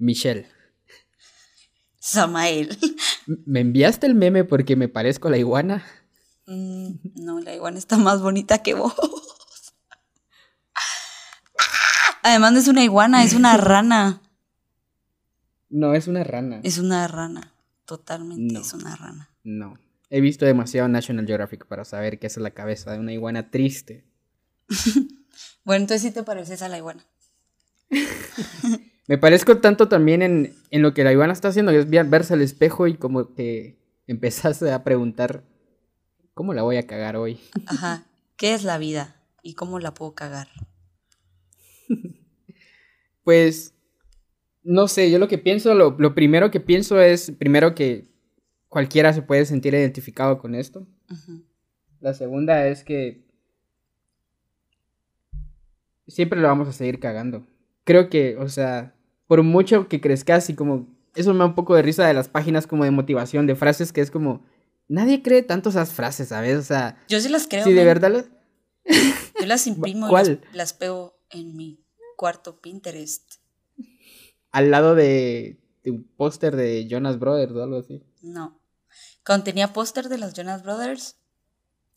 Michelle. Samael. ¿Me enviaste el meme porque me parezco a la iguana? Mm, no, la iguana está más bonita que vos. Además no es una iguana, es una rana. No, es una rana. Es una rana. Totalmente es una rana. No. He visto demasiado National Geographic para saber que es la cabeza de una iguana triste. bueno, entonces sí te pareces a la iguana. Me parezco tanto también en, en, lo que la iguana está haciendo, que es verse al espejo y como que empezaste a preguntar, ¿cómo la voy a cagar hoy? Ajá. ¿Qué es la vida? ¿Y cómo la puedo cagar? pues, no sé, yo lo que pienso, lo, primero que pienso es, primero que cualquiera se puede sentir identificado con esto. La segunda es que siempre lo vamos a seguir cagando. Creo que, o sea, por mucho que crezcas y como, eso me da un poco de risa de las páginas como de motivación, de frases que es como, nadie cree tanto esas frases, ¿sabes? O sea... Yo sí las creo. Sí, de verdad las... Yo las imprimo y las, las pego en mi cuarto Pinterest. Al lado de, un póster de Jonas Brothers o algo así. No. Cuando tenía póster de los Jonas Brothers,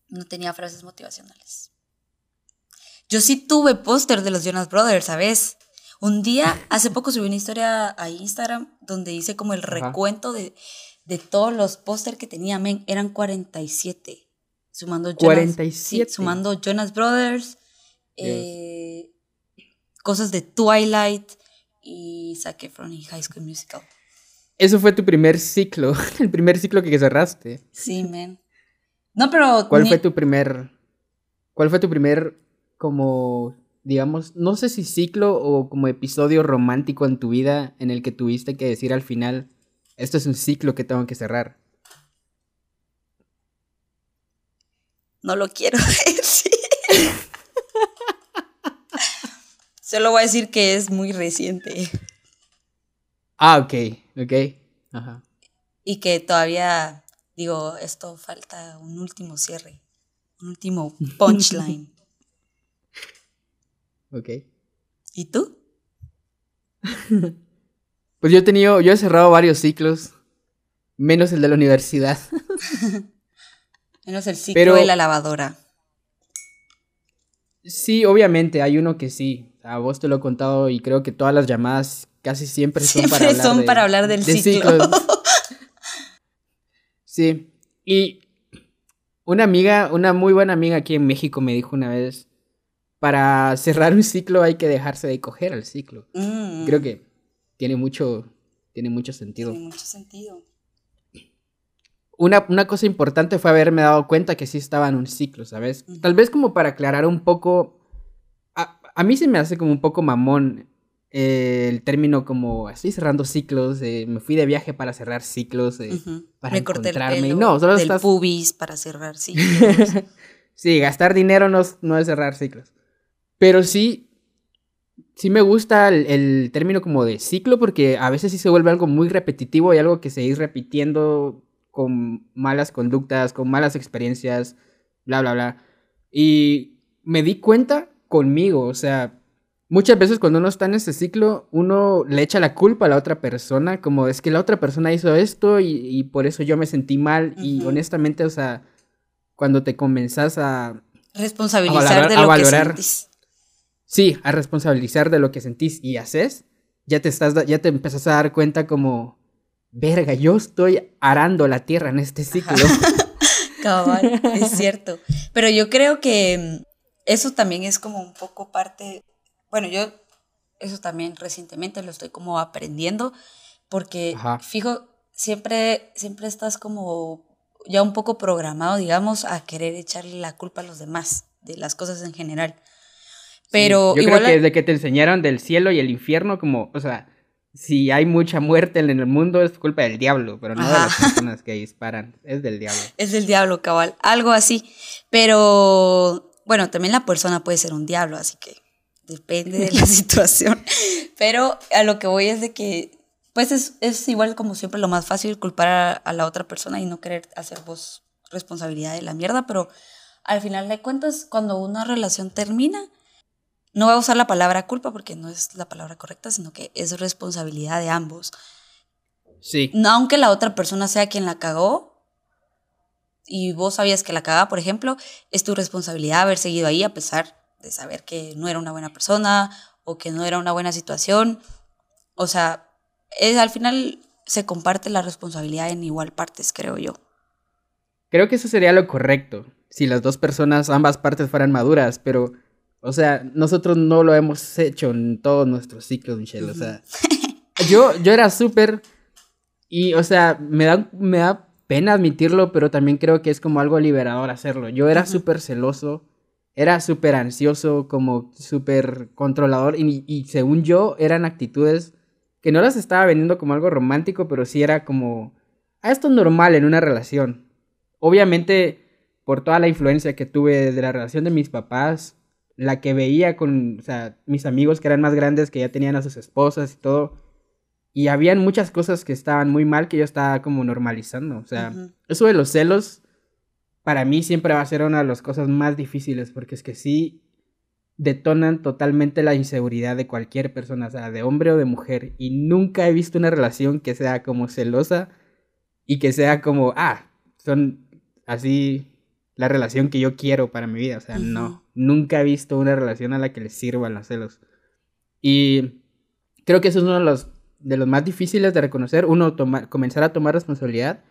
no tenía frases motivacionales. Yo sí tuve póster de los Jonas Brothers, ¿sabes? Un día, hace poco subí una historia a Instagram donde hice como el recuento de, todos los póster que tenía, men, eran 47. Sumando Jonas, 47. sumando Jonas Brothers, eh, cosas de Twilight y Efron y High School Musical. Eso fue tu primer ciclo, el primer ciclo que cerraste. Sí, man. No, pero... ¿Cuál fue tu primer... ¿Cuál fue tu primer como, digamos, no sé si ciclo o como episodio romántico en tu vida en el que tuviste que decir al final, esto es un ciclo que tengo que cerrar? No lo quiero decir. Solo voy a decir que es muy reciente. Ah, ok, ok. Ajá. Y que todavía, digo, esto falta un último cierre, un último punchline. Ok. ¿Y tú? pues yo he tenido, yo he cerrado varios ciclos, menos el de la universidad. menos el ciclo de la lavadora. Sí, obviamente, hay uno que sí, a vos te lo he contado y creo que todas las llamadas casi siempre son para hablar son para hablar del ciclo. sí, y una amiga, una muy buena amiga aquí en México me dijo una vez, para cerrar un ciclo hay que dejarse de coger al ciclo. Mm. Creo que tiene mucho, tiene mucho sentido. Tiene mucho sentido. Una, una, cosa importante fue haberme dado cuenta que sí estaba en un ciclo, ¿sabes? Tal vez como para aclarar un poco a mí se me hace como un poco mamón eh, el término como estoy cerrando ciclos, me fui de viaje para cerrar ciclos, para me corté encontrarme. No, solo del pubis para cerrar ciclos. sí, gastar dinero no, no, es cerrar ciclos. Pero sí, sí me gusta el, término como de ciclo porque a veces sí se vuelve algo muy repetitivo y algo que seguís repitiendo con malas conductas, con malas experiencias, bla, bla, bla. Y me di cuenta conmigo, o sea, muchas veces cuando uno está en ese ciclo, uno le echa la culpa a la otra persona, como es que la otra persona hizo esto y, por eso yo me sentí mal y honestamente, o sea, cuando te comenzás a... Responsabilizar de lo que sentís. Sí, a responsabilizar de lo que sentís y haces, ya te estás, ya te empezás a dar cuenta como, verga, yo estoy arando la tierra en este ciclo. Cabal, es cierto. Pero yo creo que eso también es como un poco parte, bueno, yo eso también recientemente lo estoy como aprendiendo, porque fijo, siempre, siempre estás como ya un poco programado, digamos, a querer echarle la culpa a los demás, de las cosas en general. Pero yo creo que desde que te enseñaron del cielo y el infierno, como, o sea, si hay mucha muerte en el mundo es culpa del diablo, pero no de las personas que disparan, es del diablo. Es del diablo, cabal, algo así. Pero bueno, también la persona puede ser un diablo, así que depende de la situación. Pero a lo que voy es de que, pues es, igual como siempre lo más fácil culpar a, la otra persona y no querer hacer vos responsabilidad de la mierda, pero al final de cuentas, cuando una relación termina, no voy a usar la palabra culpa porque no es la palabra correcta, sino que es responsabilidad de ambos. Sí. No, aunque la otra persona sea quien la cagó y vos sabías que la cagaba, por ejemplo, es tu responsabilidad haber seguido ahí a pesar de saber que no era una buena persona o que no era una buena situación. O sea, es, al final se comparte la responsabilidad en igual partes, creo yo. Creo que eso sería lo correcto, si las dos personas, ambas partes fueran maduras, pero, o sea, nosotros no lo hemos hecho en todos nuestros ciclos, Michelle. O sea, yo, yo era súper, y, o sea, me da, me da pena admitirlo, pero también creo que es como algo liberador hacerlo. Yo era súper celoso, era súper ansioso, como súper controlador, y, y según yo eran actitudes que no las estaba vendiendo como algo romántico, pero sí era como, ah, esto es normal en una relación. Obviamente, por toda la influencia que tuve de la relación de mis papás, la que veía con, o sea, mis amigos que eran más grandes, que ya tenían a sus esposas y todo, y habían muchas cosas que estaban muy mal que yo estaba como normalizando. O sea, eso de los celos, para mí siempre va a ser una de las cosas más difíciles, porque es que sí detonan totalmente la inseguridad de cualquier persona, o sea, de hombre o de mujer. Y nunca he visto una relación que sea como celosa y que sea como, ah, son así la relación que yo quiero para mi vida. O sea, no, nunca he visto una relación a la que le sirvan los celos. Y creo que eso es uno de los, de los más difíciles de reconocer. Uno, comenzar a tomar responsabilidad.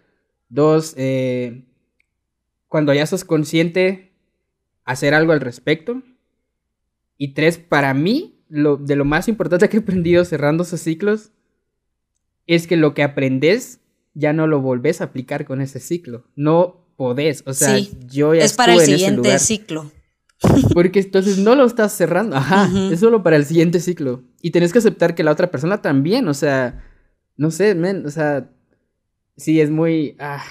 Dos, eh, cuando ya sos consciente, hacer algo al respecto. Y tres, para mí, lo, de lo más importante que he aprendido cerrando esos ciclos es que lo que aprendes ya no lo volvés a aplicar con ese ciclo. No podés. O sea, yo ya Es para el siguiente ciclo. Porque entonces no lo estás cerrando. Ajá. Es solo para el siguiente ciclo. Y tenés que aceptar que la otra persona también. O sea, no sé, men. O sea, sí, es muy. Ah,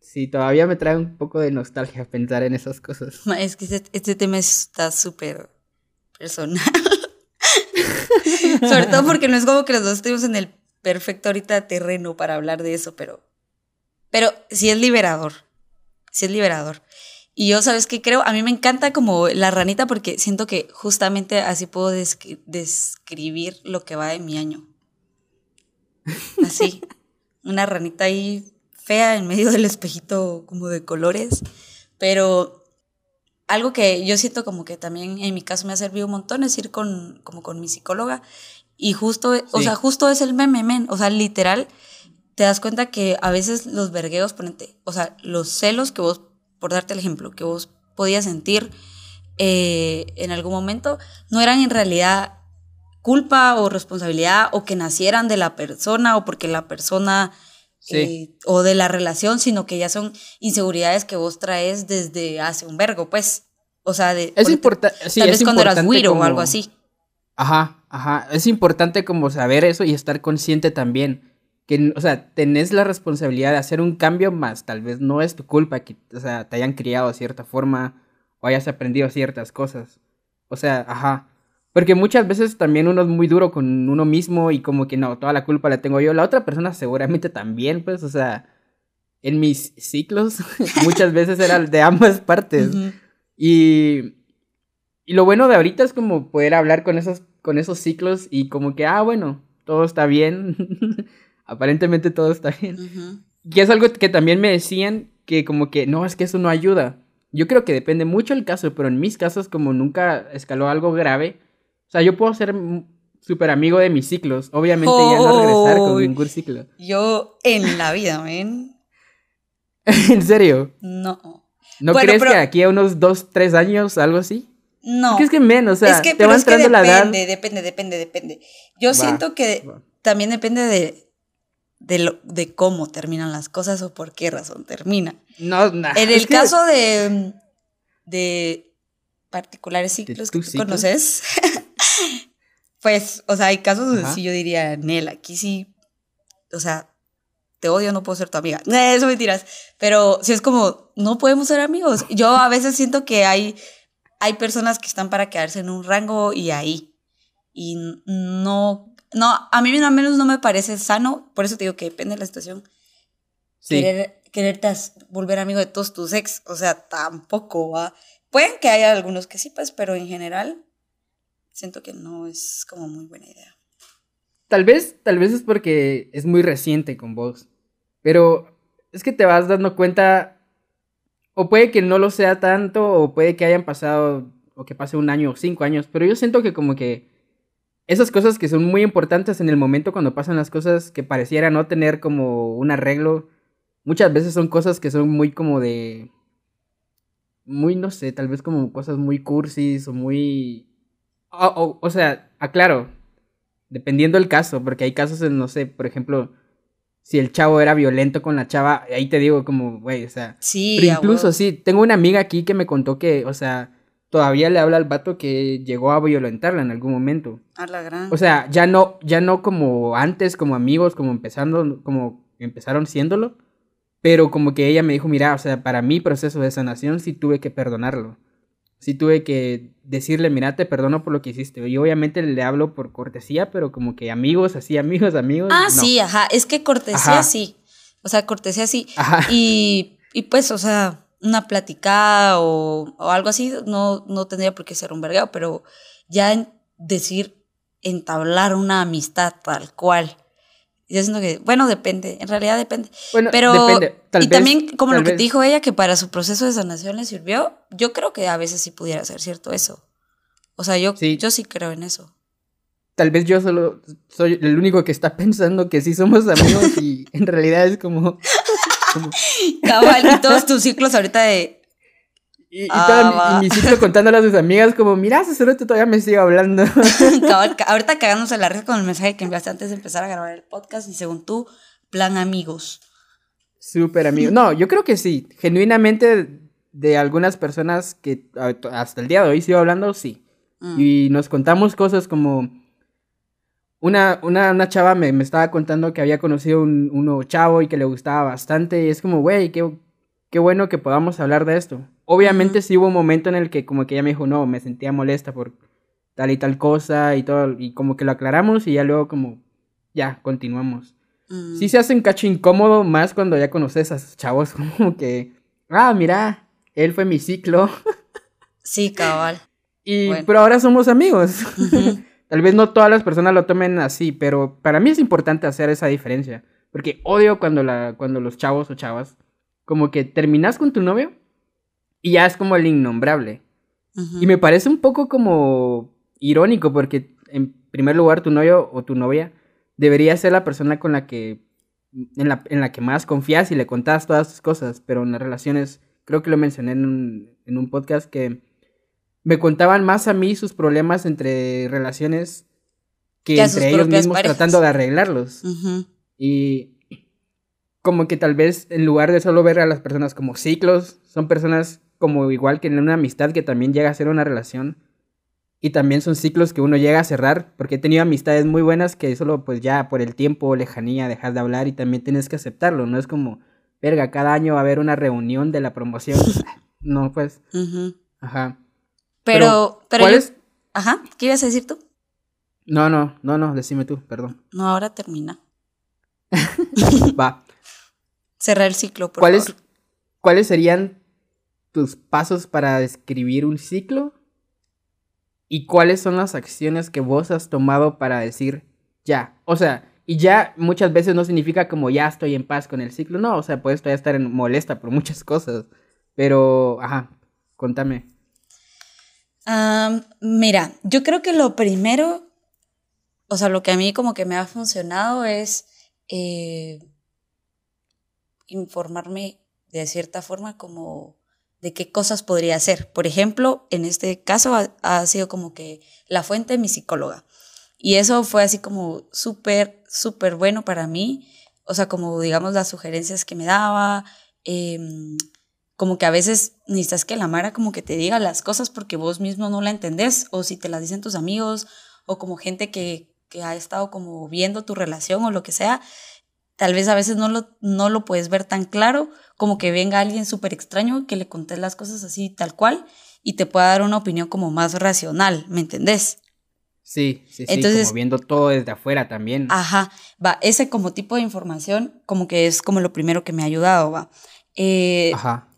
sí, todavía me trae un poco de nostalgia pensar en esas cosas. Es que este, este tema está súper personal. Sobre todo porque no es como que los dos estemos en el perfecto ahorita terreno para hablar de eso, pero, pero sí es liberador. Sí es liberador. Y yo, ¿sabes qué creo? A mí me encanta como la ranita porque siento que justamente así puedo describir lo que va de mi año. Así. Una ranita ahí fea en medio del espejito como de colores. Pero algo que yo siento como que también en mi caso me ha servido un montón es ir con, como con mi psicóloga y justo, o sea, justo es el meme, men, o sea, literal, te das cuenta que a veces los vergueos, ponente, o sea, los celos que vos, por darte el ejemplo, que vos podías sentir eh, en algún momento, no eran en realidad culpa o responsabilidad o que nacieran de la persona o porque la persona eh, o de la relación, sino que ya son inseguridades que vos traes desde hace un vergo, pues. O sea, de, es importante. tal vez cuando eras güiro o algo así. Ajá, ajá. Es importante como saber eso y estar consciente también. Que, o sea, tenés la responsabilidad de hacer un cambio más. Tal vez no es tu culpa que, o sea, te hayan criado de cierta forma o hayas aprendido ciertas cosas. O sea, ajá. Porque muchas veces también uno es muy duro con uno mismo y como que no, toda la culpa la tengo yo. La otra persona seguramente también, pues, o sea, en mis ciclos muchas veces era de ambas partes. Y, y lo bueno de ahorita es como poder hablar con esos, con esos ciclos y como que, ah, bueno, todo está bien. Aparentemente todo está bien. Y es algo que también me decían que como que, no, es que eso no ayuda. Yo creo que depende mucho el caso, pero en mis casos como nunca escaló algo grave, o sea, yo puedo ser súper amigo de mis ciclos. Obviamente ya no regresar con ningún ciclo. Yo en la vida, ¿ven? ¿En serio? No. ¿No crees que aquí a unos dos, tres años, algo así? No. Es que menos, o sea, te va entrando la edad. Depende, depende, depende, depende. Yo siento que también depende de, de, lo, de cómo terminan las cosas o por qué razón terminan. No, nada. En el caso de, de particulares ciclos que tú conoces, pues, o sea, hay casos donde sí yo diría, Nel, aquí sí, o sea, te odio, no puedo ser tu amiga. Eso mentiras. Pero si es como, no podemos ser amigos. Yo a veces siento que hay, hay personas que están para quedarse en un rango y ahí. Y no, no, a mí al menos no me parece sano. Por eso te digo que depende de la situación. Querer, quererte volver amigo de todos tus ex. O sea, tampoco va. Pueden que haya algunos que sí, pues, pero en general siento que no es como muy buena idea. Tal vez, tal vez es porque es muy reciente con vos. Pero es que te vas dando cuenta. O puede que no lo sea tanto, o puede que hayan pasado, o que pase un año o cinco años. Pero yo siento que como que esas cosas que son muy importantes en el momento cuando pasan las cosas que pareciera no tener como un arreglo, muchas veces son cosas que son muy como de... Muy, no sé, tal vez como cosas muy cursis o muy... O, o, sea, aclaro, dependiendo del caso, porque hay casos en, no sé, por ejemplo, si el chavo era violento con la chava, ahí te digo como, güey, o sea... Sí, pero incluso sí, tengo una amiga aquí que me contó que, o sea, todavía le habla al vato que llegó a violentarla en algún momento. A la gran. O sea, ya no, ya no como antes, como amigos, como empezando, como empezaron siéndolo. Pero como que ella me dijo, mira, o sea, para mi proceso de sanación sí tuve que perdonarlo. Sí tuve que decirle, mira, te perdono por lo que hiciste. Y obviamente le hablo por cortesía, pero como que amigos, así, amigos, amigos. Ah, sí, ajá. Es que cortesía sí. O sea, cortesía sí. Ajá. Y, y pues, o sea, una platicada o, o, algo así, no, no tendría por qué ser un vergado, pero ya en decir entablar una amistad tal cual. Yo siento que, bueno, depende, en realidad depende. Bueno, pero, depende. y también, como lo que dijo ella, que para su proceso de sanación le sirvió, yo creo que a veces sí pudiera ser cierto eso. O sea, yo sí, yo sí creo en eso. Tal vez yo solo soy el único que está pensando que sí somos amigos y en realidad es como Cabal, y todos tus ciclos ahorita de. Y, ah, mi, ciclo contándole a sus amigas, como, mira, ese todavía me sigue hablando. Cabal, ahorita cagándose la red con el mensaje que enviaste antes de empezar a grabar el podcast y según tú, plan amigos. Súper amigos. No, yo creo que sí. Genuinamente, de algunas personas que hasta el día de hoy sigo hablando, sí. Mm. Y nos contamos cosas como una, una, una chava me, me, estaba contando que había conocido un, un, nuevo chavo y que le gustaba bastante. Y es como, güey, qué, qué bueno que podamos hablar de esto. Obviamente sí hubo un momento en el que como que ella me dijo, no, me sentía molesta por tal y tal cosa y todo. Y como que lo aclaramos y ya luego como, ya, continuamos. Sí mm. se hace un cacho incómodo más cuando ya conoces a esos chavos. Como que, ah, mira, él fue mi ciclo. Sí, cabal. Y, pero ahora somos amigos. Tal vez no todas las personas lo tomen así, pero para mí es importante hacer esa diferencia. Porque odio cuando, la, cuando los chavos o chavas, como que terminas con tu novio y ya es como el innombrable. Y me parece un poco como irónico, porque en primer lugar tu novio o tu novia debería ser la persona con la que, en la, en la que más confías y le contás todas tus cosas, pero en las relaciones, creo que lo mencioné en un, en un podcast que me contaban más a mí sus problemas entre relaciones que, entre ellos mismos tratando de arreglarlos. Y como que tal vez en lugar de solo ver a las personas como ciclos, son personas como igual que en una amistad que también llega a ser una relación. Y también son ciclos que uno llega a cerrar, porque he tenido amistades muy buenas que solo pues ya por el tiempo, lejanía, dejas de hablar y también tienes que aceptarlo, no es como, verga, cada año va a haber una reunión de la promoción. no, pues. Ajá. Pero, pero, ¿cuál es? Ajá, ¿qué ibas a decir tú? No, no, no, no, decime tú, perdón. No, ahora termina. Va. Cerrar el ciclo, por ¿Cuáles, ¿Cuáles serían tus pasos para describir un ciclo? ¿Y cuáles son las acciones que vos has tomado para decir ya? O sea, y ya muchas veces no significa como ya estoy en paz con el ciclo, no, o sea, puedes todavía estar en molesta por muchas cosas. Pero, ajá, contame mira, yo creo que lo primero, o sea, lo que a mí como que me ha funcionado es eh, informarme de cierta forma como de qué cosas podría hacer. Por ejemplo, en este caso ha, sido como que la fuente de mi psicóloga. Y eso fue así como súper, súper bueno para mí. O sea, como digamos las sugerencias que me daba, eh, como que a veces necesitas que la Mara como que te diga las cosas porque vos mismo no la entendés, o si te las dicen tus amigos, o como gente que, que ha estado como viendo tu relación o lo que sea, tal vez a veces no lo, no lo puedes ver tan claro, como que venga alguien súper extraño que le contés las cosas así tal cual y te pueda dar una opinión como más racional, ¿me entendés? Sí, sí, sí, Entonces, como viendo todo desde afuera también. Ajá, va, ese como tipo de información como que es como lo primero que me ha ayudado, va. Eh, ajá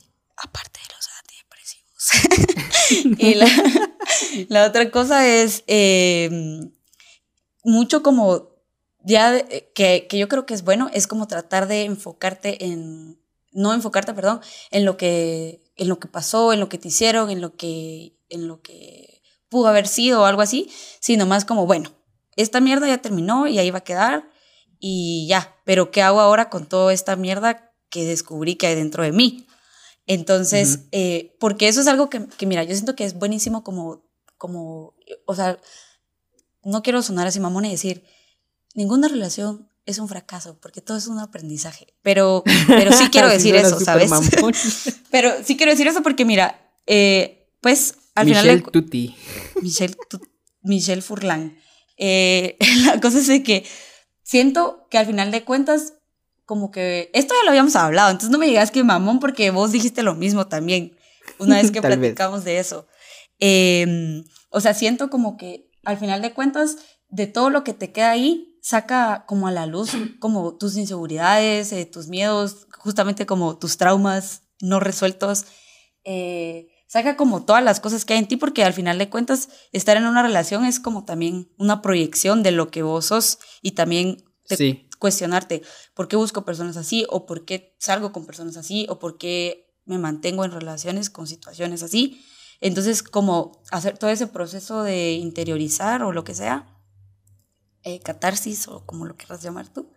aparte de los antidepresivos. y, la, otra cosa es em, mucho como, ya eh, que, que yo creo que es bueno, es como tratar de enfocarte en, no enfocarte, perdón, en lo que, en lo que pasó, en lo que te hicieron, en lo que, en lo que pudo haber sido o algo así, sino más como, bueno, esta mierda ya terminó y ahí va a quedar y ya, pero ¿qué hago ahora con toda esta mierda que descubrí que hay dentro de mí? Entonces, eh, porque eso es algo que, que, mira, yo siento que es buenísimo como, como, o sea, no quiero sonar así mamón y decir, ninguna relación es un fracaso, porque todo es un aprendizaje. Pero, pero sí quiero decir eso, ¿sabes? pero sí quiero decir eso porque, mira, eh, pues al Michelle final. Tutti. Michelle, Michelle Furlan. Eh, la cosa es de que siento que al final de cuentas, como que. Esto ya lo habíamos hablado, entonces no me digas que mamón, porque vos dijiste lo mismo también, una vez que platicamos de eso. Eh, o sea, siento como que al final de cuentas, de todo lo que te queda ahí, saca como a la luz como tus inseguridades, eh, tus miedos, justamente como tus traumas no resueltos. Eh, saca como todas las cosas que hay en ti, porque al final de cuentas, estar en una relación es como también una proyección de lo que vos sos y también sí. Cuestionarte por qué busco personas así, o por qué salgo con personas así, o por qué me mantengo en relaciones con situaciones así. Entonces, como hacer todo ese proceso de interiorizar o lo que sea, eh, catarsis o como lo quieras llamar tú.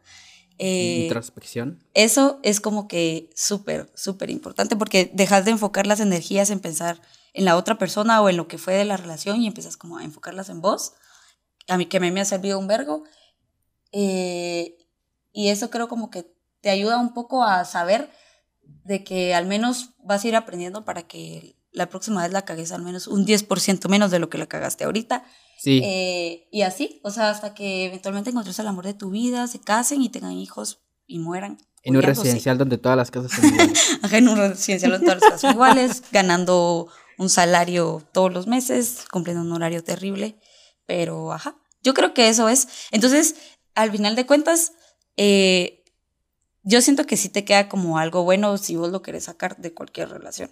Eh, Introspección. Eso es como que súper, súper importante porque dejas de enfocar las energías en pensar en la otra persona o en lo que fue de la relación y empiezas como a enfocarlas en vos. A mí que me, me ha servido un vergo. Eh, y eso creo como que te ayuda un poco a saber de que al menos vas a ir aprendiendo para que la próxima vez la cagues al menos un 10% menos de lo que la cagaste ahorita. Sí. Eh, y así, o sea, hasta que eventualmente encontres el amor de tu vida, se casen y tengan hijos y mueran. En un residencial donde todas las casas son iguales. Ajá, en un residencial donde todas las casas son iguales, ganando un salario todos los meses, cumpliendo un horario terrible. Pero, ajá, yo creo que eso es. Entonces, al final de cuentas, eh, yo siento que sí te queda como algo bueno si vos lo querés sacar de cualquier relación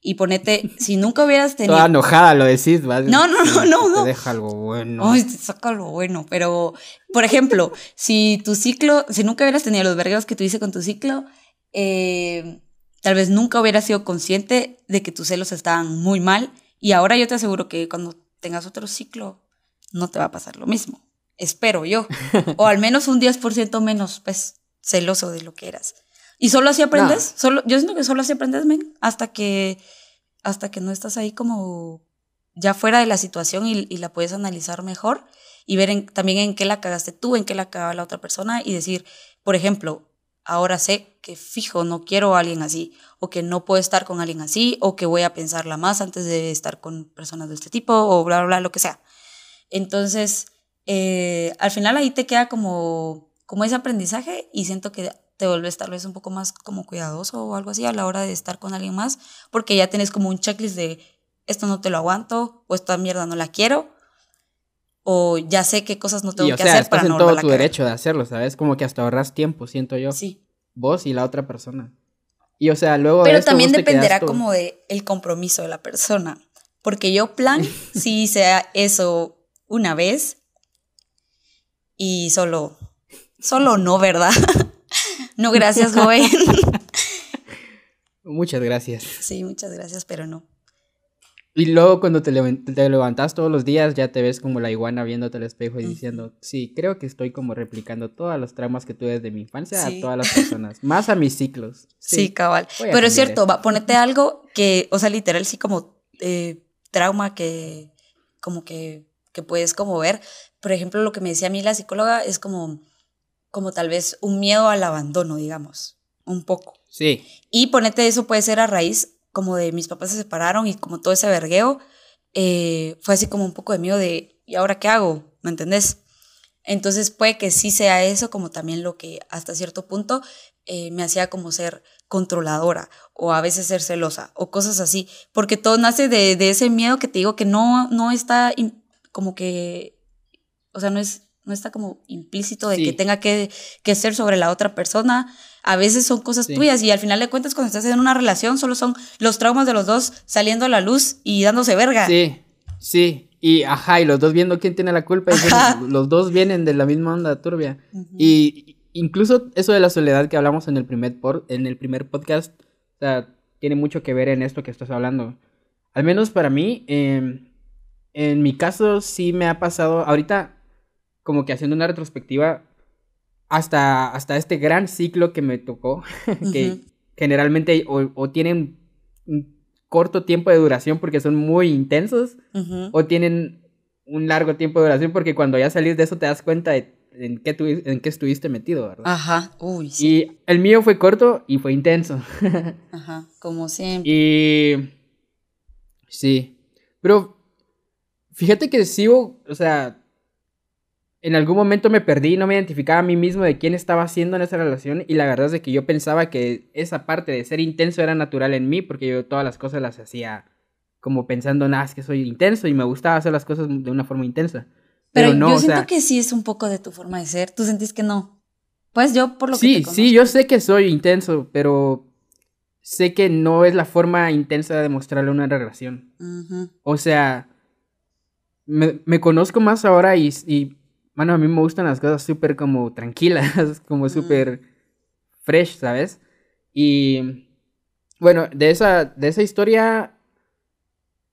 y ponete, si nunca hubieras tenido... Toda enojada lo decís, ¿vale? No, no, no, no. Te deja algo bueno. Ay, te saca algo bueno, pero, por ejemplo, si tu ciclo, si nunca hubieras tenido los vergueros que tuviste con tu ciclo, eh, tal vez nunca hubieras sido consciente de que tus celos estaban muy mal y ahora yo te aseguro que cuando tengas otro ciclo no te va a pasar lo mismo. Espero yo. o al menos un 10% menos, pues, celoso de lo que eras. Y solo así aprendes. Solo, yo siento que solo así aprendes, men, hasta que, hasta que no estás ahí como ya fuera de la situación y, y la puedes analizar mejor y ver en, también en qué la cagaste tú, en qué la cagaba la otra persona y decir, por ejemplo, ahora sé que fijo, no quiero a alguien así, o que no puedo estar con alguien así, o que voy a pensarla más antes de estar con personas de este tipo, o bla, bla, bla, lo que sea. Entonces, eh, al final ahí te queda como, como ese aprendizaje y siento que te vuelves tal vez un poco más como cuidadoso o algo así a la hora de estar con alguien más, porque ya tienes como un checklist de esto no te lo aguanto, o esta mierda no la quiero, o ya sé qué cosas no tengo y, que sea, hacer estás para en no todo tu derecho de hacerlo, ¿sabes? Como que hasta ahorras tiempo, siento yo. Sí. Vos y la otra persona. Y o sea, luego de Pero esto también dependerá como de el compromiso de la persona. Porque yo plan sí sea eso una vez y solo, solo no, ¿verdad? no, gracias, joven. Muchas gracias. sí, muchas gracias, pero no. Y luego cuando te, levan- te levantas todos los días ya te ves como la iguana viéndote al espejo y diciendo, sí, creo que estoy como replicando todas los traumas que tuve desde mi infancia Sí. a todas las personas, más a mis ciclos. Sí, cabal. Pero es cierto, va, ponete algo que, o sea, literal, sí como eh, trauma que, como que, que puedes como ver. Por ejemplo, lo que me decía a mí la psicóloga es como, como tal vez un miedo al abandono, digamos, un poco. Sí, Y ponete eso puede ser a raíz como de mis papás se separaron y como todo ese vergueo, eh, fue así como un poco de miedo de, ¿y ahora qué hago? ¿Me entendés? Entonces puede que sí sea eso como también lo que hasta cierto punto eh, me hacía como ser controladora o a veces ser celosa o cosas así, porque todo nace de, de ese miedo que te digo que no, no está como que, o sea, no es... No está como implícito de Sí. que tenga que, que ser sobre la otra persona. A veces son cosas Sí. tuyas y al final de cuentas cuando estás en una relación solo son los traumas de los dos saliendo a la luz y dándose verga. sí. Sí, y ajá, y los dos viendo quién tiene la culpa, y los dos vienen de la misma onda turbia. Y incluso eso de la soledad que hablamos en el primer, por, en el primer podcast, o sea, tiene mucho que ver en esto que estás hablando. Al menos para mí, em, en mi caso sí me ha pasado, ahorita como que haciendo una retrospectiva, hasta, hasta este gran ciclo que me tocó, que generalmente o, tienen un corto tiempo de duración porque son muy intensos, o tienen un largo tiempo de duración porque cuando ya salís de eso te das cuenta de en qué, en qué estuviste metido, ¿verdad? Ajá, uy, sí. Y el mío fue corto y fue intenso. Ajá, como siempre. Y... Sí, pero fíjate que sigo, o sea, en algún momento me perdí, no me identificaba a mí mismo de quién estaba haciendo en esa relación y la verdad es de que yo pensaba que esa parte de ser intenso era natural en mí porque yo todas las cosas las hacía como pensando, nada, es que soy intenso y me gustaba hacer las cosas de una forma intensa. Pero, no, yo siento que sí es un poco de tu forma de ser. ¿Tú sentís que no? Pues yo por lo sí, que te Sí, yo sé que soy intenso, pero sé que no es la forma intensa de mostrarle una relación. O sea, me, me, conozco más ahora y, y, bueno, a mí me gustan las cosas súper como tranquilas, como súper fresh, ¿sabes? Y bueno, de esa, de esa historia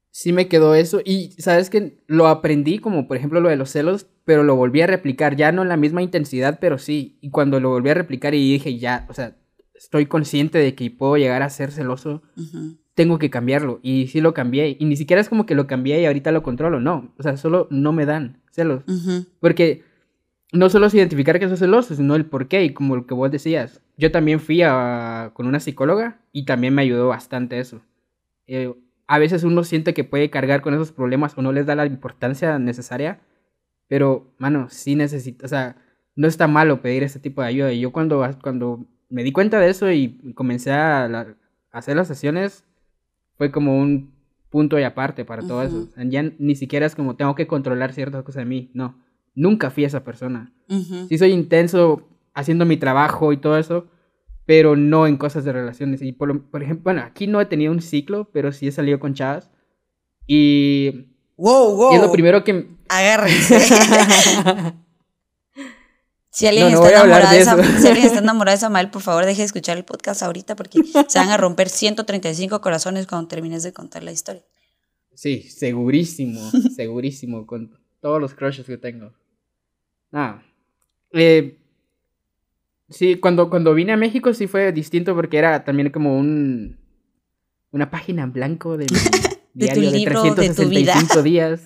sí me quedó eso. Y sabes que lo aprendí, como por ejemplo lo de los celos, pero lo volví a replicar, ya no en la misma intensidad, pero sí. Y cuando lo volví a replicar y dije, ya, o sea, estoy consciente de que puedo llegar a ser celoso, tengo que cambiarlo. Y sí lo cambié. Y ni siquiera es como que lo cambié y ahorita lo controlo, no. O sea, solo no me dan celos. Porque no solo es identificar que soy celoso, sino el por qué. Y como lo que vos decías, yo también fui a, con una psicóloga y también me ayudó bastante eso. Eh, a veces uno siente que puede cargar con esos problemas o no les da la importancia necesaria, pero, mano, sí necesito, o sea, no está malo pedir este tipo de ayuda. Y yo cuando, cuando me di cuenta de eso y comencé a, hacer las sesiones, fue como un punto y aparte para todo eso. ya ni siquiera es como tengo que controlar ciertas cosas de mí, no. Nunca fui esa persona. Sí soy intenso haciendo mi trabajo y todo eso, pero no en cosas de relaciones. Y por, ejemplo, bueno, aquí no he tenido un ciclo, pero sí he salido con chavas. Y. ¡Wow, wow! Y es lo primero que. Agárrense. si, alguien está enamorado de, esa, si alguien está enamorado de Samael, por favor, deje de escuchar el podcast ahorita porque se van a romper 135 corazones cuando termines de contar la historia. Sí, segurísimo, segurísimo, con todos los crushes que tengo. Nada. Eh, Sí, cuando, cuando vine a México sí fue distinto porque era también como un una página en blanco de mi diario de 365 días.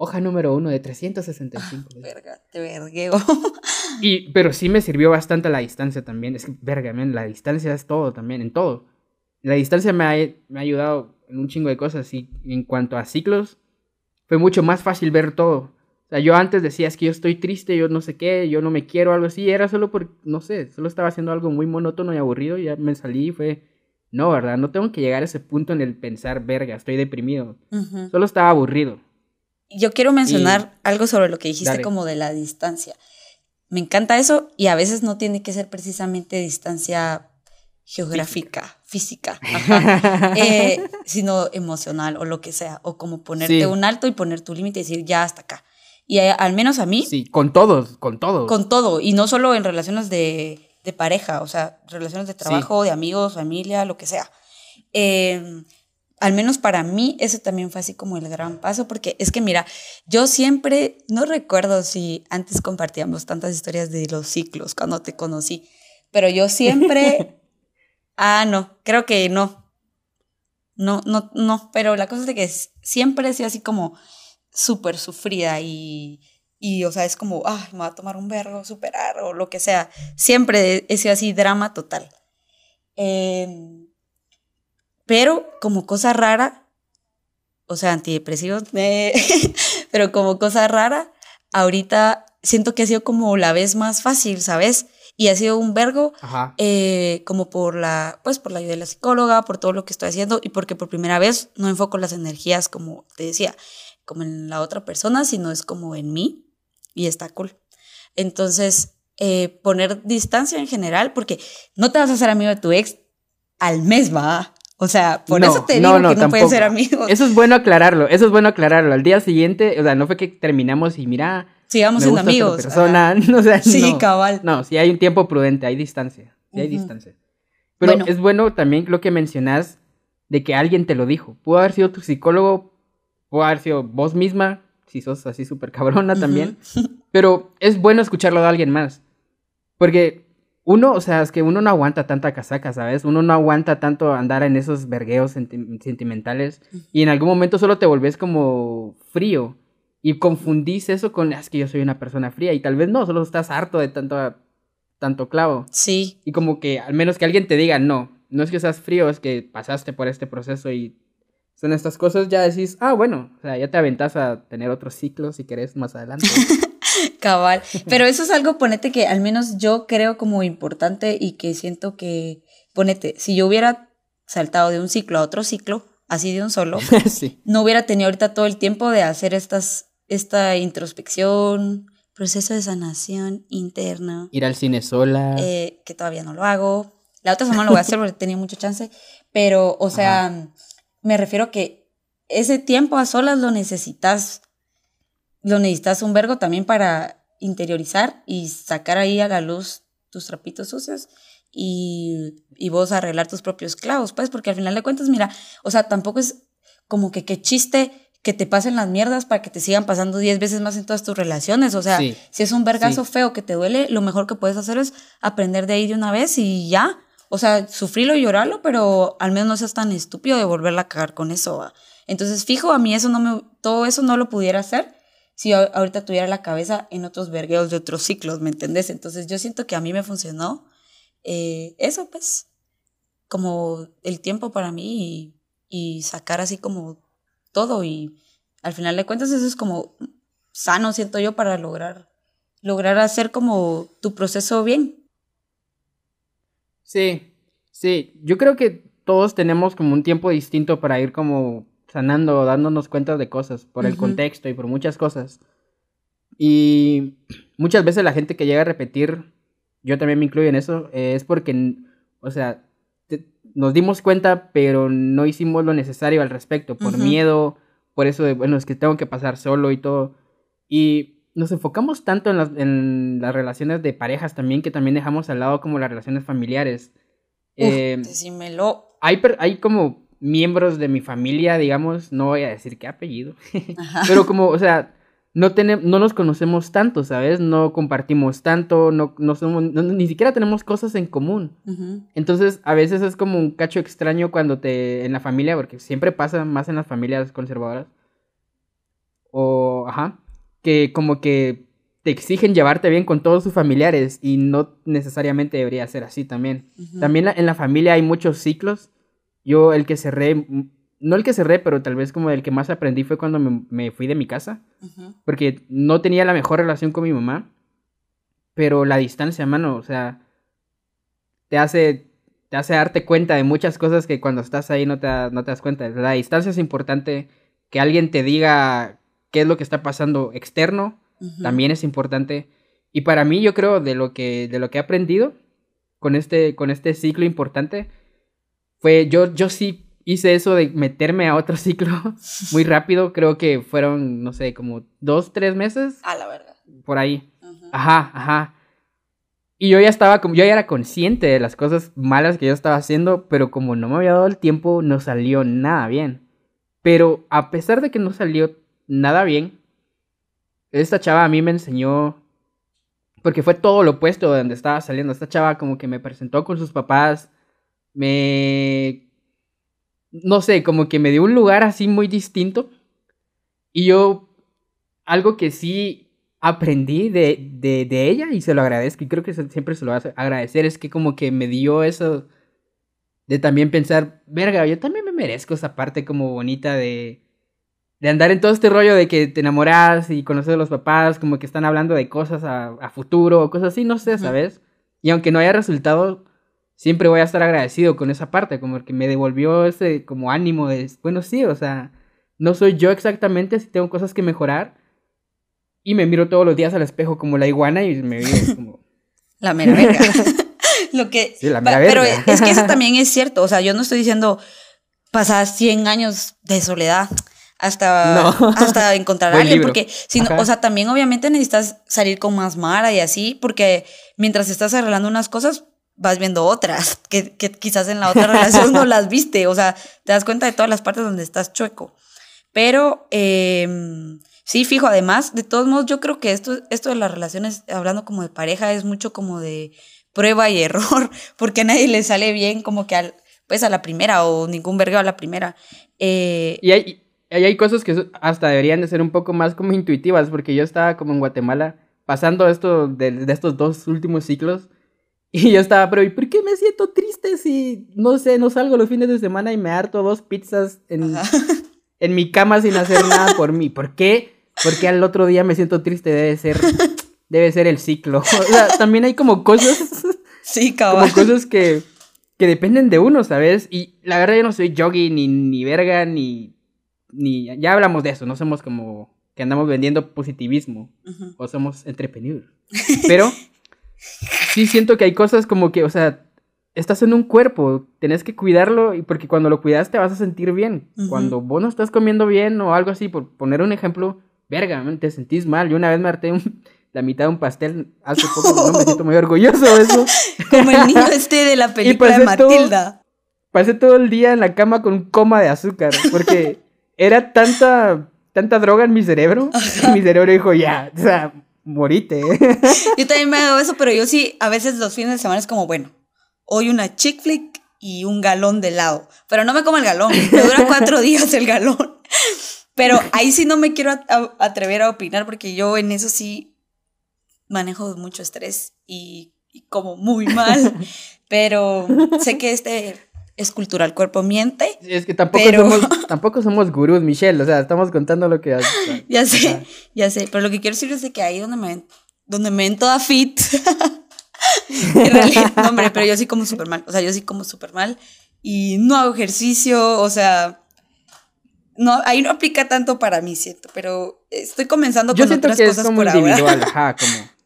Hoja número uno de 365 días. Verga, te vergueo. y, pero sí me sirvió bastante la distancia también. Es que, verga, la distancia es todo también, en todo. La distancia me ha, me ha ayudado en un chingo de cosas. Y en cuanto a ciclos, fue mucho más fácil ver todo. O sea, yo antes decía, es que yo estoy triste, yo no sé qué, yo no me quiero, algo así. Era solo por, no sé, solo estaba haciendo algo muy monótono y aburrido. Y ya me salí y fue, no, ¿verdad? No tengo que llegar a ese punto en el pensar, verga, estoy deprimido. Solo estaba aburrido. Yo quiero mencionar algo sobre lo que dijiste como de la distancia. Me encanta eso y a veces no tiene que ser precisamente distancia geográfica, física, eh, sino emocional o lo que sea, o como ponerte un alto y poner tu límite y decir ya hasta acá. Y al menos a mí. Sí, con todos, con todos. Con todo. Y no solo en relaciones de, pareja, o sea, relaciones de trabajo, de amigos, familia, lo que sea. Em, al menos para mí, eso también fue así como el gran paso, porque es que mira, yo siempre, no recuerdo si antes compartíamos tantas historias de los ciclos cuando te conocí, pero yo siempre, ah, no, creo que no. No, no, no, pero la cosa es de que siempre he sido así como súper sufrida y, y, o sea, es como, ay, me va a tomar un verbo, superar o lo que sea. Siempre ese así drama total. Em, pero como cosa rara, o sea, antidepresivos, pero como cosa rara, ahorita siento que ha sido como la vez más fácil, ¿sabes? Y ha sido un vergo, eh, como por la, pues por la ayuda de la psicóloga, por todo lo que estoy haciendo y porque por primera vez no enfoco las energías, como te decía, como en la otra persona, sino es como en mí y está cool. Entonces, eh, poner distancia en general, porque no te vas a hacer amigo de tu ex al mes, va. O sea, por No, eso te no, digo no, que no pueden tampoco. ser amigos. Eso es bueno aclararlo, eso es bueno aclararlo. Al día siguiente, o sea, no fue que terminamos y mira, Sigamos siendo amigos. persona, o sea, Sí, no. cabal. No, sí hay un tiempo prudente, hay distancia, sí hay Ujú. distancia. Pero Bueno. es bueno también lo que mencionas de que alguien te lo dijo. Pudo haber sido tu psicólogo, pudo haber sido vos misma, si sos así súper cabrona también. Pero es bueno escucharlo de alguien más. Porque uno, o sea, es que uno no aguanta tanta casaca, ¿sabes? Uno no aguanta tanto andar en esos vergueos senti- sentimentales. Y en algún momento solo te volvés como frío. Y confundís eso con, "Ah, es que yo soy una persona fría. Y tal vez no, solo estás harto de tanto, tanto clavo. Sí, Y como que al menos que alguien te diga, no, no es que seas frío, es que pasaste por este proceso y son estas cosas, ya decís, ah, bueno, o sea, ya te aventas a tener otros ciclos si querés más adelante. cabal. Pero eso es algo, ponete, que al menos yo creo como importante y que siento que, ponete, si yo hubiera saltado de un ciclo a otro ciclo, así de un solo, sí. no hubiera tenido ahorita todo el tiempo de hacer estas, esta introspección, proceso de sanación interna, Ir al cine sola. eh, que todavía no lo hago. La otra semana lo voy a hacer porque tenía mucha chance, pero, o sea, me refiero a que ese tiempo a solas lo necesitas, lo necesitas un vergo también para interiorizar y sacar ahí a la luz tus trapitos sucios y, y vos arreglar tus propios clavos, pues, porque al final de cuentas, mira, o sea, tampoco es como que qué chiste que te pasen las mierdas para que te sigan pasando 10 veces más en todas tus relaciones. O sea, Sí. si es un vergazo Sí. feo que te duele, lo mejor que puedes hacer es aprender de ahí de una vez y ya. O sea, sufrirlo y llorarlo, pero al menos no seas tan estúpido de volverla a cagar con eso. ¿va? Entonces, fijo, a mí eso no me, todo eso no lo pudiera hacer si ahorita tuviera la cabeza en otros vergueos de otros ciclos, ¿me entendés? Entonces, yo siento que a mí me funcionó eh, eso, pues, como el tiempo para mí y, y sacar así como todo y al final de cuentas eso es como sano, siento yo, para lograr, lograr hacer como tu proceso bien. Sí, sí. Yo creo que todos tenemos como un tiempo distinto para ir como sanando, dándonos cuenta de cosas, por el Ujú. contexto y por muchas cosas. Y muchas veces la gente que llega a repetir, yo también me incluyo en eso, eh, es porque, o sea, te- nos dimos cuenta, pero no hicimos lo necesario al respecto, por Ujú. miedo, por eso de, bueno, es que tengo que pasar solo y todo. Y nos enfocamos tanto en las, en las relaciones de parejas también, que también dejamos al lado como las relaciones familiares. Uf, Eh, decímelo. hay, hay como miembros de mi familia, digamos, no voy a decir qué apellido, Ajá. pero como, o sea, no, tenem- no nos conocemos tanto, ¿sabes? No compartimos tanto, no, no somos, no- ni siquiera tenemos cosas en común. Ujú. Entonces, a veces es como un cacho extraño cuando te, en la familia, porque siempre pasa más en las familias conservadoras, o, ajá, que como que te exigen llevarte bien con todos sus familiares y no necesariamente debería ser así también. Ujú. También la- en la familia hay muchos ciclos. Yo el que cerré, mm, no el que cerré, pero tal vez como el que más aprendí fue cuando me, me fui de mi casa, porque no tenía la mejor relación con mi mamá, pero la distancia, mano, o sea, te hace, te hace darte cuenta de muchas cosas que cuando estás ahí no te, no te das cuenta. La distancia es importante, que alguien te diga qué es lo que está pasando externo, también es importante. Y para mí, yo creo, de lo que, de lo que he aprendido con este, con este ciclo importante, fue, yo, yo sí hice eso de meterme a otro ciclo muy rápido. Creo que fueron, no sé, como dos, tres meses A la verga. por ahí. Ujú. Ajá, ajá. Y yo ya estaba como, yo ya era consciente de las cosas malas que yo estaba haciendo, pero como no me había dado el tiempo, no salió nada bien. Pero a pesar de que no salió nada bien, esta chava a mí me enseñó, porque fue todo lo opuesto de donde estaba saliendo. Esta chava como que me presentó con sus papás, me... No sé, como que me dio un lugar así muy distinto. Y yo, algo que sí aprendí de, de, de ella y se lo agradezco y creo que siempre se lo vas a agradecer es que como que me dio eso de también pensar, verga, yo también me merezco esa parte como bonita de, de andar en todo este rollo de que te enamoras y conoces a los papás, como que están hablando de cosas a, a futuro o cosas así, no sé. ¿sabes? Y aunque no haya resultado, siempre voy a estar agradecido con esa parte, como que me devolvió ese como ánimo de, bueno, sí, o sea, no soy yo exactamente, si tengo cosas que mejorar. Y me miro todos los días al espejo como la iguana y me veo como... La mera verga. Lo que, Sí, la mera pero verga. es que eso también es cierto. O sea, yo no estoy diciendo pasas 100 años de soledad hasta, hasta encontrar a alguien. Porque, si o sea, también obviamente necesitas salir con más Mara y así, porque mientras estás arreglando unas cosas, vas viendo otras, que, que quizás en la otra relación no las viste. O sea, te das cuenta de todas las partes donde estás chueco. Pero em, sí, fijo, además, de todos modos, yo creo que esto, esto de las relaciones, hablando como de pareja, es mucho como de prueba y error, porque a nadie le sale bien como que al, pues a la primera o ningún verga a la primera. Eh, y hay, hay cosas que hasta deberían de ser un poco más como intuitivas, porque yo estaba como en Guatemala pasando esto de, de estos dos últimos ciclos. Y yo estaba, pero ¿y por qué me siento triste si, no sé, no salgo los fines de semana y me harto dos pizzas en, en mi cama sin hacer nada por mí? ¿Por qué? Porque al otro día me siento triste, debe ser, debe ser el ciclo. O sea, también hay como cosas. Sí, cabrón. Como cosas que, que dependen de uno, ¿sabes? Y la verdad yo no soy yogi, ni, ni verga, ni ni, ya hablamos de eso, no somos como que andamos vendiendo positivismo o somos entrepreneurs. Pero sí siento que hay cosas como que, o sea, estás en un cuerpo, tenés que cuidarlo y porque cuando lo cuidas te vas a sentir bien. Cuando vos no estás comiendo bien o algo así, por poner un ejemplo, verga, te sentís mal. Yo una vez me harté la mitad de un pastel hace poco, no me siento muy orgulloso de eso. Como el niño este de la película de Matilda. pasé todo el día en la cama con un coma de azúcar, porque era tanta, tanta droga en mi cerebro. Y mi cerebro dijo, ya, o sea, morite. Yo también me hago eso, pero yo sí, a veces los fines de semana es como, bueno, hoy una chick flick y un galón de helado. Pero no me como el galón, me dura cuatro días el galón. Pero ahí sí no me quiero atrever a opinar porque yo en eso sí manejo mucho estrés y, y como muy mal. Pero sé que este es cultural, cuerpo miente. es que tampoco, somos, tampoco somos gurús, Michelle, o sea, estamos contando lo que... ya sé, ya sé, pero lo que quiero decir es de que ahí donde me ven, donde me ven toda fit, en realidad, no, hombre, pero yo sí como súper mal, o sea, yo sí como súper mal y no hago ejercicio, o sea, no, ahí no aplica tanto para mí, siento, pero estoy comenzando con otras cosas como por individual, Ajá, como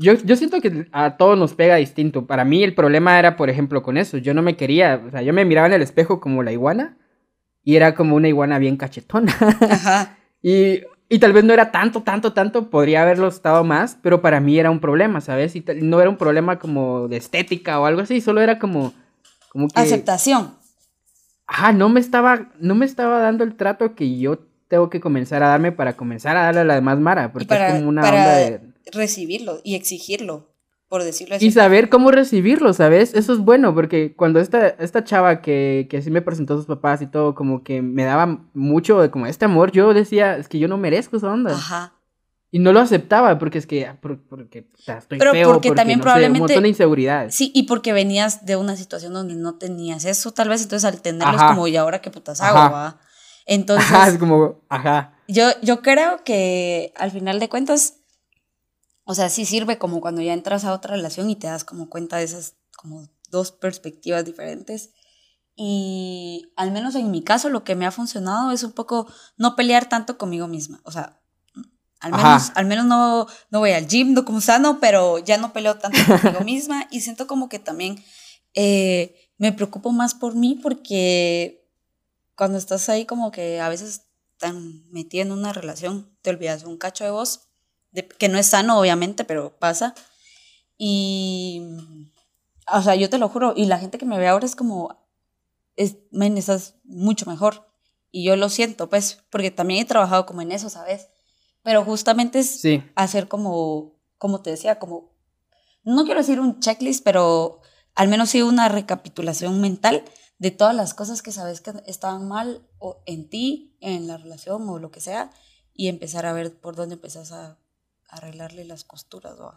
yo, yo siento que a todos nos pega distinto. Para mí el problema era, por ejemplo, con eso. Yo no me quería, o sea, yo me miraba en el espejo como la iguana y era como una iguana bien cachetona. Ajá. y, y tal vez no era tanto, tanto, tanto, podría haberlo estado más, pero para mí era un problema, ¿sabes? Y no era un problema como de estética o algo así, solo era como... como que... Aceptación. Ajá, no me estaba, no me estaba dando el trato que yo tengo que comenzar a darme para comenzar a darle a la demás Mara, porque es como una onda de recibirlo y exigirlo, por decirlo así. Y saber cómo recibirlo, ¿sabes? Eso es bueno, porque cuando esta, esta chava que, que sí me presentó a sus papás y todo, como que me daba mucho de como este amor, yo decía, es que yo no merezco esa onda. Ajá. Y no lo aceptaba porque es que, porque estoy Pero feo, porque, también probablemente... un montón de inseguridades. Sí, y porque venías de una situación donde no tenías eso, tal vez entonces al tenerlo es como, ¿y ahora qué putas hago, va? Entonces... Ajá, es como, ajá. Yo, yo creo que al final de cuentas o sea, sí sirve como cuando ya entras a otra relación y te das como cuenta de esas como dos perspectivas diferentes. Y al menos en mi caso lo que me ha funcionado es un poco no pelear tanto conmigo misma. O sea, al menos, al menos no, no voy al gym, no como sano, pero ya no peleo tanto conmigo misma y siento como que también eh, me preocupo más por mí porque cuando estás ahí como que a veces tan metida en una relación te olvidas un cacho de vos que no es sano, obviamente, pero pasa. Y, o sea, yo te lo juro, y la gente que me ve ahora es como, es, men, estás mucho mejor. Y yo lo siento, pues, porque también he trabajado como en eso, ¿sabes? Pero justamente es hacer como, como te decía, como, no quiero decir un checklist, pero al menos sí una recapitulación mental de todas las cosas que sabes que estaban mal o en ti, en la relación o lo que sea, y empezar a ver por dónde empezás a arreglarle las costuras. ¿no?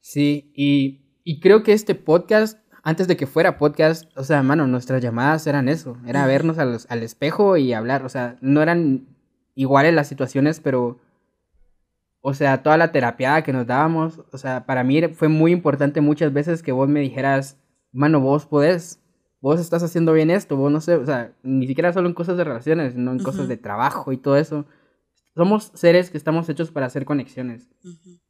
Sí, y, y, creo que este podcast, antes de que fuera podcast, o sea, mano, nuestras llamadas eran eso, era vernos al espejo y hablar, o sea, no eran iguales las situaciones, pero, o sea, toda la terapia que nos dábamos, o sea, para mí fue muy importante muchas veces que vos me dijeras, mano, vos podés, vos estás haciendo bien esto, vos no sé, o sea, ni siquiera solo en cosas de relaciones, sino en cosas de trabajo y todo eso somos seres que estamos hechos para hacer conexiones.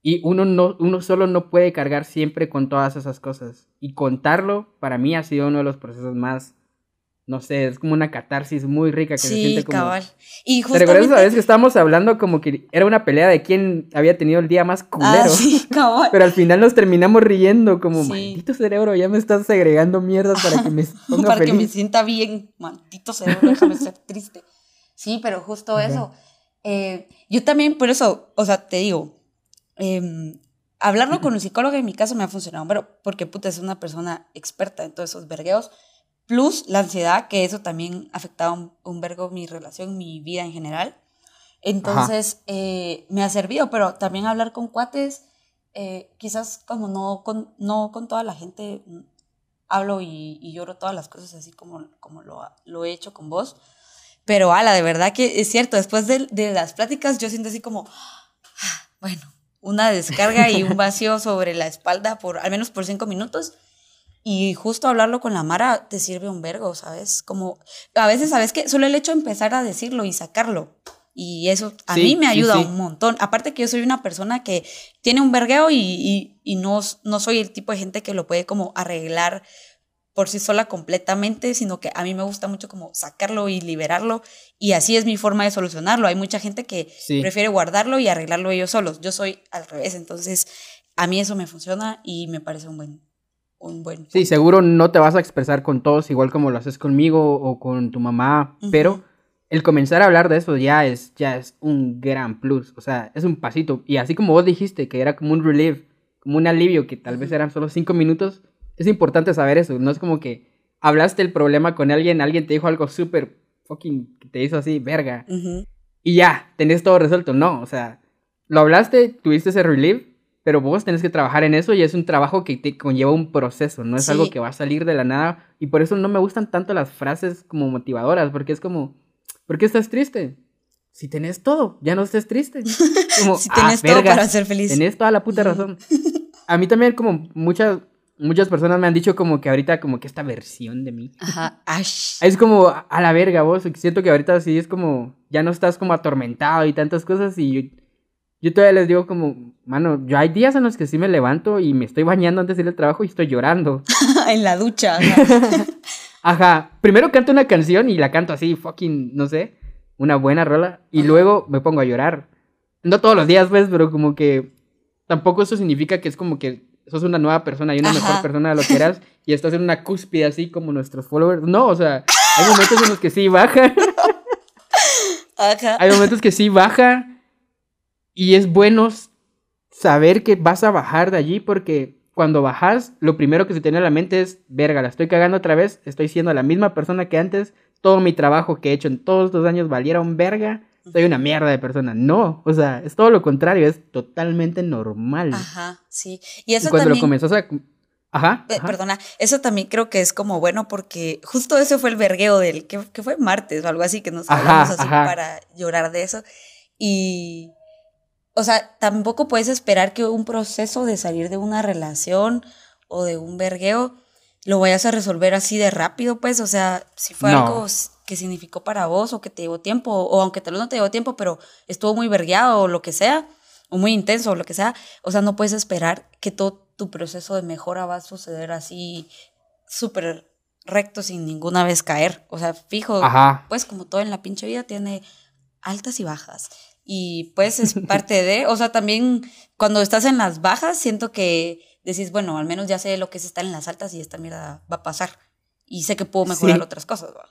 Y uno, no, uno solo no puede cargar siempre con todas esas cosas. Y contarlo, para mí, ha sido uno de los procesos más no sé, es como una catarsis muy rica que se Sí, siente como... cabal. Y ¿Te recuerdas justamente... esa vez que estábamos hablando como que era una pelea de quién había tenido el día más culero? Ah, sí, cabal. Pero al final nos terminamos riendo como, Sí. maldito cerebro, ya me estás segregando mierdas para que me ponga para que me feliz. sienta bien, maldito cerebro, déjame ser triste. Sí, pero justo Ajá. eso. Eh, yo también, por eso, o sea, te digo, em, hablarlo con un psicólogo en mi caso me ha funcionado, pero porque puta es una persona experta en todos esos vergueos, plus la ansiedad, que eso también afectaba un, un vergo mi relación, mi vida en general. Entonces, eh, me ha servido, pero también hablar con cuates, eh, quizás como no con, no con toda la gente mm, hablo y, y lloro todas las cosas así como, como lo, lo he hecho con vos. Pero, ala, de verdad que es cierto, después de, de las pláticas yo siento así como, ah, bueno, una descarga y un vacío sobre la espalda por al menos por cinco minutos. Y justo hablarlo con la Mara te sirve un vergo, ¿sabes? Como a veces, ¿sabes qué? Solo el hecho de empezar a decirlo y sacarlo. Y eso a Sí, mí me sí, ayuda sí. un montón. Aparte que yo soy una persona que tiene un vergueo y, y, y no, no soy el tipo de gente que lo puede como arreglar por sí sola completamente, sino que a mí me gusta mucho como sacarlo y liberarlo. Y así es mi forma de solucionarlo. Hay mucha gente que Sí. prefiere guardarlo y arreglarlo ellos solos. Yo soy al revés. Entonces, a mí eso me funciona y me parece un buen, un buen Sí, seguro no te vas a expresar con todos igual como lo haces conmigo o con tu mamá, pero el comenzar a hablar de eso ya es, ya es un gran plus, o sea, es un pasito. Y así como vos dijiste que era como un relief, como un alivio, que tal vez eran solo cinco minutos, es importante saber eso, no es como que hablaste el problema con alguien, alguien te dijo algo súper fucking, te hizo así, verga, Ujú. y ya, tenés todo resuelto, no, o sea, lo hablaste, tuviste ese relief, pero vos tenés que trabajar en eso y es un trabajo que te conlleva un proceso, no es Sí. algo que va a salir de la nada y por eso no me gustan tanto las frases como motivadoras, porque es como, ¿por qué estás triste? Si tenés todo, ya no estés triste. Como, Si "Ah, tienes todo verga, para ser feliz. Tenés toda la puta razón. A mí también como muchas muchas personas me han dicho como que ahorita como que esta versión de mí Ajá. Ash. es como a la verga vos, siento que ahorita sí es como ya no estás como atormentado y tantas cosas y yo, yo todavía les digo como, mano, yo hay días en los que sí me levanto y me estoy bañando antes de ir al trabajo y estoy llorando. en la ducha. ajá. Primero canto una canción y la canto así, fucking, no sé, una buena rola y Ajá. luego me pongo a llorar. No todos los días, pues, pero como que tampoco eso significa que es como que sos una nueva persona y una mejor persona de lo que eras y estás en una cúspide así como nuestros followers. No, o sea, hay momentos en los que sí baja, Ajá. hay momentos que sí baja y es bueno saber que vas a bajar de allí porque cuando bajas, lo primero que se te viene a la mente es, verga, la estoy cagando otra vez, estoy siendo la misma persona que antes, todo mi trabajo que he hecho en todos estos años valiera un verga, soy una mierda de persona. No, o sea, es todo lo contrario, es totalmente normal. Ajá, sí. Y y eso cuando también. lo comenzás a... Ajá. Eh, ajá. Perdona, eso también creo que es como bueno porque justo ese fue el vergueo del que, que fue martes o algo así que nos Ajá, hablamos así ajá. para llorar de eso. Y, o sea, tampoco puedes esperar que un proceso de salir de una relación o de un vergueo lo vayas a resolver así de rápido, pues, o sea, si fue No. algo que significó para vos o que te llevó tiempo, o aunque tal vez no te llevó tiempo, pero estuvo muy vergueado o lo que sea, o muy intenso o lo que sea, o sea, no puedes esperar que todo tu proceso de mejora va a suceder así súper recto sin ninguna vez caer. O sea, fijo, Ajá. pues como todo en la pinche vida tiene altas y bajas. Y pues es parte de, o sea, también cuando estás en las bajas, siento que decís, bueno, al menos ya sé lo que es estar en las altas y esta mierda va a pasar. Y sé que puedo mejorar Sí. otras cosas. ¿va?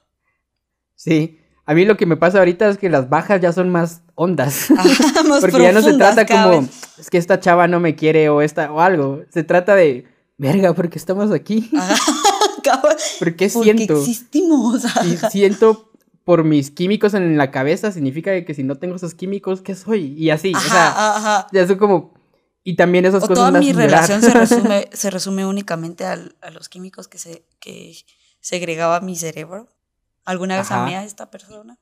Sí. A mí lo que me pasa ahorita es que las bajas ya son más ondas. Ajá, más Porque ya no se trata como, vez. es que esta chava no me quiere o esta o algo. Se trata de, verga, ¿por qué estamos aquí? Ajá, ¿Por qué porque siento? existimos. Si siento por mis químicos en la cabeza, significa que si no tengo esos químicos, ¿qué soy? Y así, o sea, Ajá, ya son como... Y también esas O cosas toda me mi relación se resume, se resume únicamente al- a los químicos que, se, que segregaba mi cerebro. ¿Alguna vez Ajá. amé a esta persona?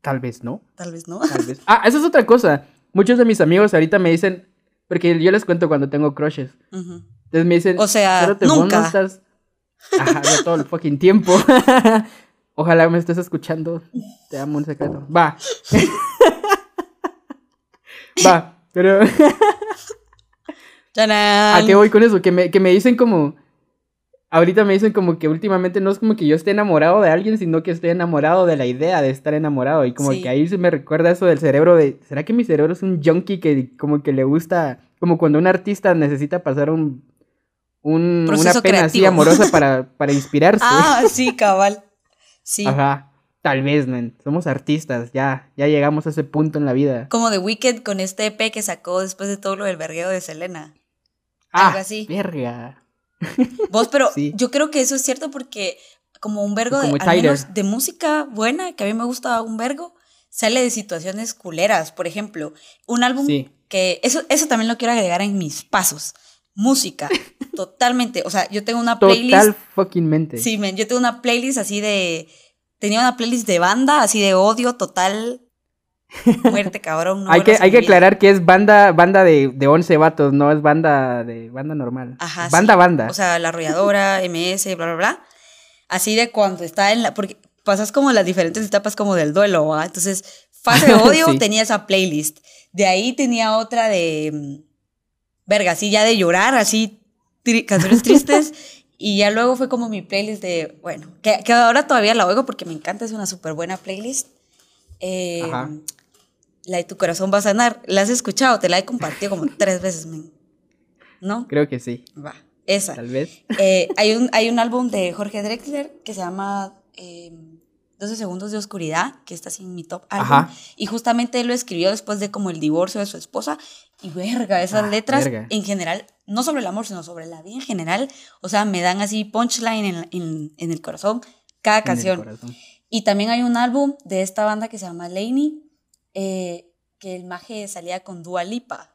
Tal vez, ¿no? Tal vez no. Tal vez. Ah, eso es otra cosa. Muchos de mis amigos ahorita me dicen, porque yo les cuento cuando tengo crushes. Entonces me dicen, O sea, "Cerote, vos no nunca. estás... Ajá, todo el fucking tiempo. Ojalá me estés escuchando. Te amo un secreto. Va. Va, pero... ¿A qué voy con eso? Que me, que me dicen como... ahorita me dicen como que últimamente no es como que yo esté enamorado de alguien, sino que estoy enamorado de la idea de estar enamorado. Y como Sí. que ahí se me recuerda eso del cerebro de, ¿será que mi cerebro es un junkie que como que le gusta, como cuando un artista necesita pasar un, un una pena así amorosa para, para inspirarse? Ah, sí, cabal. Sí. Ajá, tal vez, man. Somos artistas, ya, ya llegamos a ese punto en la vida. Como The Weeknd con este EP que sacó después de todo lo del vergueo de Selena. Ah, algo así. verga. Vos, pero Sí. yo creo que eso es cierto porque como un vergo de, al menos de música buena, que a mí me gusta un vergo, sale de situaciones culeras. Por ejemplo, un álbum Sí. que eso, eso también lo quiero agregar en mis pasos. Música, totalmente. O sea, yo tengo una playlist. Total fucking mente. Sí, men, yo tengo una playlist así de. Tenía una playlist de banda, así de odio total. Muerte, cabrón. no hay, que, hay que aclarar que es banda, banda de, de 11 vatos, no es banda de banda normal. Ajá. Banda, sí. banda. O sea, la arrolladora, MS, bla, bla, bla. Así de cuando está en la. Porque pasas como las diferentes etapas como del duelo, ¿va? Entonces, fase de odio Sí. tenía esa playlist. De ahí tenía otra de. mm, Verga, así ya de llorar, así. tri- canciones tristes. y ya luego fue como mi playlist de. Bueno, que, que ahora todavía la oigo porque me encanta, es una súper buena playlist. Eh, Ajá. La de Tu corazón va a sanar. ¿La has escuchado? Te la he compartido como tres veces, men. ¿No? Creo que sí, Va, esa. tal vez. Eh, hay, un, hay un álbum de Jorge Drexler que se llama eh, 12 segundos de oscuridad, que está así en mi top álbum. Ajá. Y justamente él lo escribió después de como el divorcio de su esposa. Y verga, esas Ah, letras verga. en general, no sobre el amor, sino sobre la vida en general, o sea, me dan así punchline en, en, en el corazón cada en canción. corazón. Y también hay un álbum de esta banda que se llama Laney, eh, que el maje salía con Dua Lipa.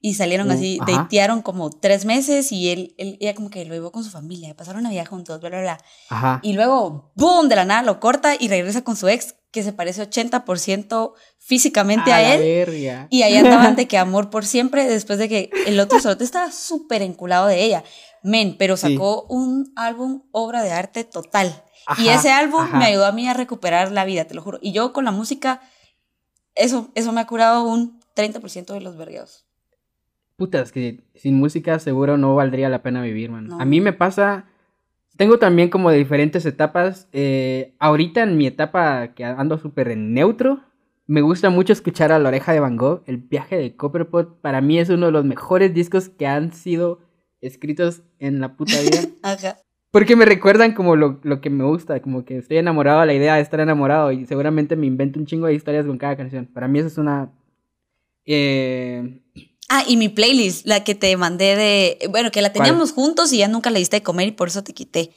Y salieron Uh, así, ajá. datearon como tres meses y él, él ella como que lo llevó con su familia, pasaron Navidad juntos, bla, bla, bla. Ajá. Y luego, ¡boom! De la nada lo corta y regresa con su ex, que se parece 80% físicamente a, la él. verga. Y ahí andaban de que amor por siempre, después de que el otro solo estaba súper enculado de ella. Men, pero Sí. sacó un álbum, obra de arte total. y Ajá, ese álbum me ayudó a mí a recuperar la vida, te lo juro. Y yo con la música, eso, eso me ha curado un 30% de los vergueos. Puta, es que sin música seguro no valdría la pena vivir, man. No. A mí me pasa. Tengo también como de diferentes etapas. eh, ahorita en mi etapa que ando súper en neutro, me gusta mucho escuchar a La Oreja de Van Gogh. El viaje de Copperpot para mí es uno de los mejores discos que han sido escritos en la puta vida. Ajá. Porque me recuerdan como lo, lo que me gusta, como que estoy enamorado de la idea de estar enamorado y seguramente me invento un chingo de historias con cada canción. Para mí eso es una... eh, Ah, y mi playlist, la que te mandé de, bueno, que la ¿Cuál? teníamos juntos y ya nunca le diste de comer y por eso te quité.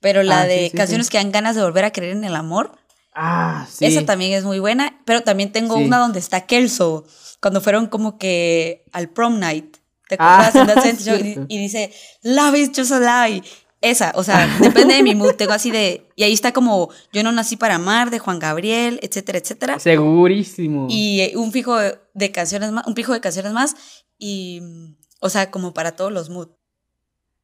Pero la Ah, de sí, sí. canciones que dan ganas de volver a creer en el amor, ah, sí. esa también es muy buena, pero también tengo una donde está Kelso, cuando fueron como que al prom night. ¿Te Ah, acuerdas? En That 70 Show? y, y dice, Love is just a lie. Esa, o sea, depende de mi mood, tengo así de, y ahí está como Yo no nací para amar, de Juan Gabriel, etcétera, etcétera. Segurísimo. Y eh, un fijo de, canciones más, un pijo de canciones más, y, mm, o sea, como para todos los moods.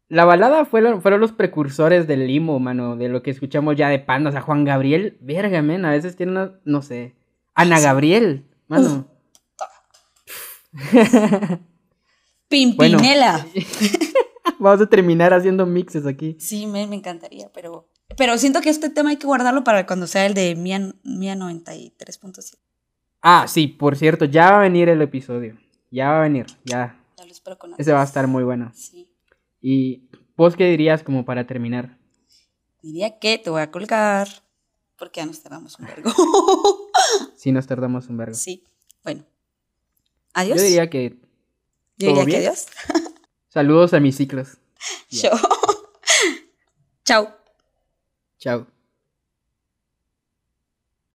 La balada fueron, fueron los precursores del limo, mano, de lo que escuchamos ya de Panda. O sea, Juan Gabriel, verga, men, a veces tiene una, no sé. Ana Gabriel, mano. Pimpinela. Vamos a terminar haciendo mixes aquí. Sí, me, me encantaría, pero, pero siento que este tema hay que guardarlo para cuando sea el de Mía, Mía 93.7. Ah, sí, por cierto, ya va a venir el episodio. Ya va a venir, ya. Ya lo espero con Ese va a estar muy bueno. Sí. Y vos qué dirías como para terminar. Diría que te voy a colgar porque ya nos tardamos un vergo. Si nos tardamos un vergo. sí. Bueno. Adiós. Yo diría que Yo diría ¿todo que adiós. saludos a mis ciclos. Yo. Chao. Chao.